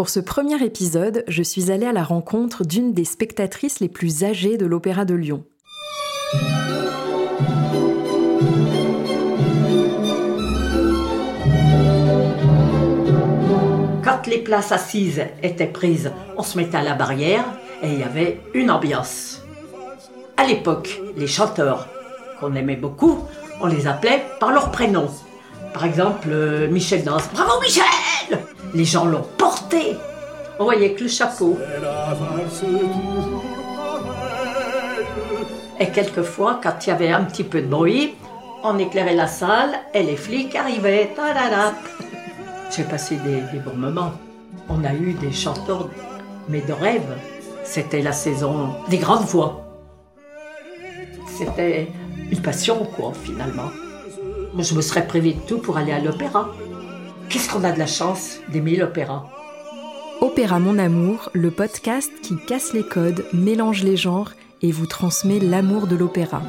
Pour ce premier épisode, je suis allée à la rencontre d'une des spectatrices les plus âgées de l'Opéra de Lyon. Quand les places assises étaient prises, on se mettait à la barrière et il y avait une ambiance. À l'époque, les chanteurs qu'on aimait beaucoup, on les appelait par leur prénom. Par exemple, euh, Michel Danse. Bravo Michel Les gens l'ont On voyait que le chapeau. Et quelquefois, quand il y avait un petit peu de bruit, on éclairait la salle et les flics arrivaient. J'ai passé des, bons moments. On a eu des chanteurs, mais de rêve. C'était la saison des grandes voix. C'était une passion, quoi, finalement. Je me serais prévu de tout pour aller à l'opéra. Qu'est-ce qu'on a de la chance d'aimer l'opéra Opéra Mon Amour, le podcast qui casse les codes, mélange les genres et vous transmet l'amour de l'opéra.